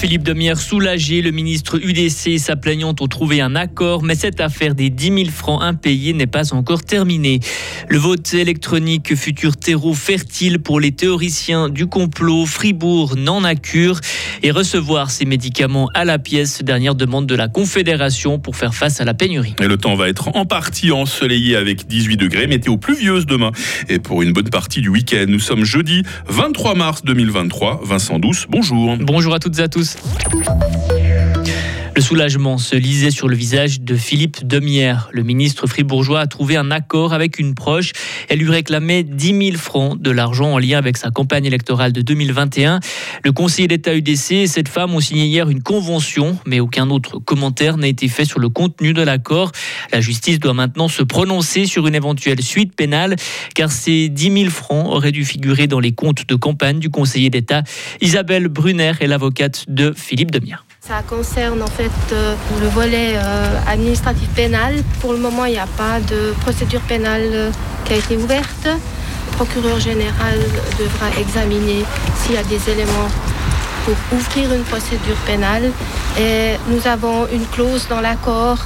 Philippe Demière soulagé. Le ministre UDC et sa plaignante ont trouvé un accord, mais cette affaire des 10 000 francs impayés n'est pas encore terminée. Le vote électronique futur terreau fertile pour les théoriciens du complot. Fribourg n'en a cure et recevoir ces médicaments à la pièce. Dernière demande de la Confédération pour faire face à la pénurie. Et le temps va être en partie ensoleillé avec 18 degrés, météo pluvieuse demain. Et pour une bonne partie du week-end, nous sommes jeudi 23 mars 2023. Vincent Douce, bonjour. Bonjour à toutes et à tous. News. Le soulagement se lisait sur le visage de Philippe Demière. Le ministre fribourgeois a trouvé un accord avec une proche. Elle lui réclamait 10 000 francs de l'argent en lien avec sa campagne électorale de 2021. Le conseiller d'État UDC et cette femme ont signé hier une convention, mais aucun autre commentaire n'a été fait sur le contenu de l'accord. La justice doit maintenant se prononcer sur une éventuelle suite pénale, car ces 10 000 francs auraient dû figurer dans les comptes de campagne du conseiller d'État. Isabelle Brunner est l'avocate de Philippe Demière. Ça concerne en fait euh, le volet euh, administratif pénal. Pour le moment, il n'y a pas de procédure pénale euh, qui a été ouverte. Le procureur général devra examiner s'il y a des éléments pour ouvrir une procédure pénale. Et nous avons une clause dans l'accord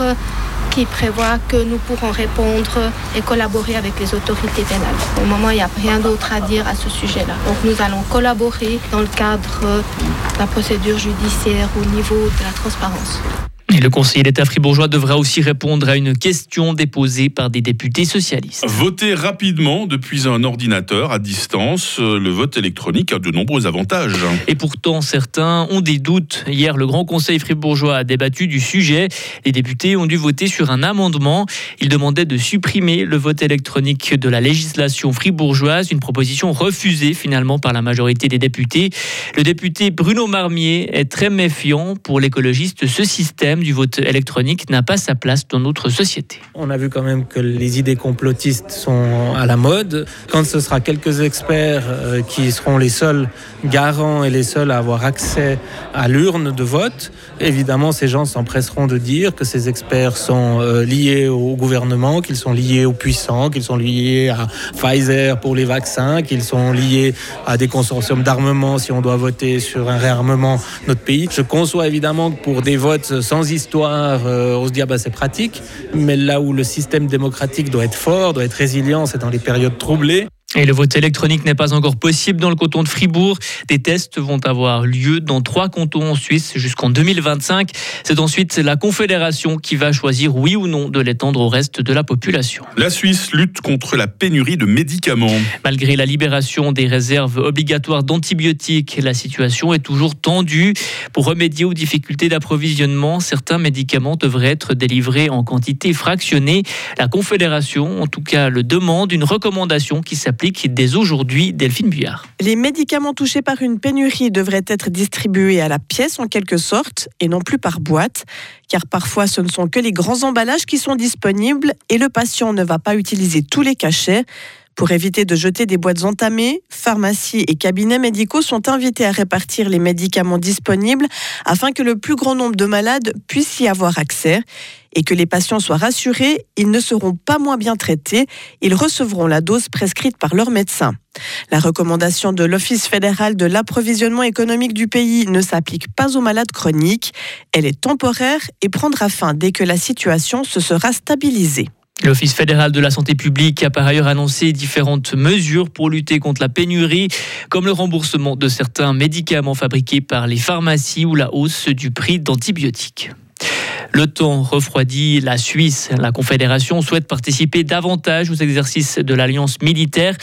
qui prévoit que nous pourrons répondre et collaborer avec les autorités pénales. Au moment, il n'y a rien d'autre à dire à ce sujet-là. Donc nous allons collaborer dans le cadre de la procédure judiciaire au niveau de la transparence. Et le conseiller d'État fribourgeois devra aussi répondre à une question déposée par des députés socialistes. Voter rapidement depuis un ordinateur à distance, le vote électronique a de nombreux avantages. Et pourtant, certains ont des doutes. Hier, le Grand Conseil fribourgeois a débattu du sujet. Les députés ont dû voter sur un amendement. Ils demandaient de supprimer le vote électronique de la législation fribourgeoise, une proposition refusée finalement par la majorité des députés. Le député Bruno Marmier est très méfiant. Pour l'écologiste, ce système du vote électronique n'a pas sa place dans notre société. On a vu quand même que les idées complotistes sont à la mode. Quand ce sera quelques experts euh, qui seront les seuls garants et les seuls à avoir accès à l'urne de vote, évidemment ces gens s'empresseront de dire que ces experts sont euh, liés au gouvernement, qu'ils sont liés aux puissants, qu'ils sont liés à Pfizer pour les vaccins, qu'ils sont liés à des consortiums d'armement si on doit voter sur un réarmement de notre pays. Je conçois évidemment que pour des votes sans euh, on se dit ah bah c'est pratique, mais là où le système démocratique doit être fort, doit être résilient, c'est dans les périodes troublées. Et le vote électronique n'est pas encore possible dans le canton de Fribourg. Des tests vont avoir lieu dans trois cantons en Suisse jusqu'en 2025. C'est ensuite la Confédération qui va choisir oui ou non de l'étendre au reste de la population. La Suisse lutte contre la pénurie de médicaments. Malgré la libération des réserves obligatoires d'antibiotiques, la situation est toujours tendue. Pour remédier aux difficultés d'approvisionnement, certains médicaments devraient être délivrés en quantité fractionnée. La Confédération, en tout cas, le demande, une recommandation qui s'appelle dès aujourd'hui, Delphine Buyard. Les médicaments touchés par une pénurie devraient être distribués à la pièce en quelque sorte et non plus par boîte, car parfois ce ne sont que les grands emballages qui sont disponibles et le patient ne va pas utiliser tous les cachets. Pour éviter de jeter des boîtes entamées, pharmacies et cabinets médicaux sont invités à répartir les médicaments disponibles afin que le plus grand nombre de malades puissent y avoir accès et que les patients soient rassurés, ils ne seront pas moins bien traités, ils recevront la dose prescrite par leur médecin. La recommandation de l'Office fédéral de l'approvisionnement économique du pays ne s'applique pas aux malades chroniques, elle est temporaire et prendra fin dès que la situation se sera stabilisée. L'Office fédéral de la santé publique a par ailleurs annoncé différentes mesures pour lutter contre la pénurie, comme le remboursement de certains médicaments fabriqués par les pharmacies ou la hausse du prix d'antibiotiques. Temps refroidit la Suisse. La Confédération souhaite participer davantage aux exercices de l'alliance militaire.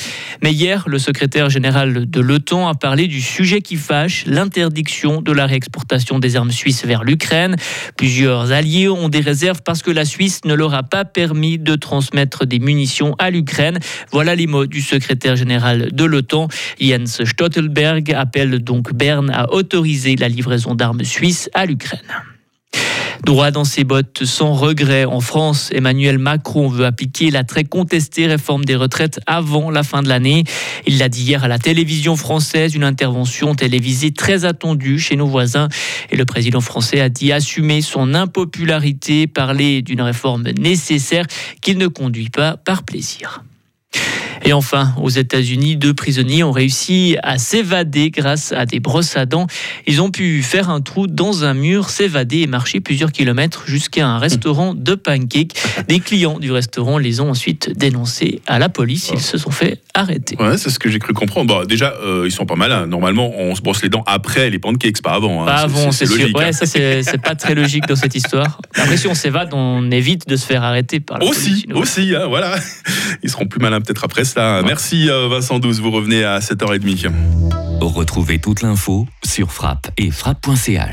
Mais hier, le secrétaire général de l'OTAN a parlé du sujet qui fâche, l'interdiction de la réexportation des armes suisses vers l'Ukraine. Plusieurs alliés ont des réserves parce que la Suisse ne leur a pas permis de transmettre des munitions à l'Ukraine. Voilà les mots du secrétaire général de l'OTAN. Jens Stoltenberg appelle donc Berne à autoriser la livraison d'armes suisses à l'Ukraine. Droit dans ses bottes sans regret. En France, Emmanuel Macron veut appliquer la très contestée réforme des retraites avant la fin de l'année. Il l'a dit hier à la télévision française, une intervention télévisée très attendue chez nos voisins. Et le président français a dit assumer son impopularité, parler d'une réforme nécessaire qu'il ne conduit pas par plaisir. Et enfin, aux États-Unis, deux prisonniers ont réussi à s'évader grâce à des brosses à dents. Ils ont pu faire un trou dans un mur, s'évader et marcher plusieurs kilomètres jusqu'à un restaurant de pancakes. Des clients du restaurant les ont ensuite dénoncés à la police. Ils se sont fait arrêter. Ouais, c'est ce que j'ai cru comprendre. Bon, déjà, euh, ils sont pas malins. Normalement, on se brosse les dents après les pancakes, pas avant. hein. Pas avant, c'est sûr. Ouais, hein. ça, c'est pas très logique dans cette histoire. Après, si on s'évade, on évite de se faire arrêter par la police. Aussi, sinon. aussi, hein, voilà. Ils seront plus malins peut-être après Merci euh, Vincent Douce, vous revenez à 7h30. Retrouvez toute l'info sur frappe et frappe.ch.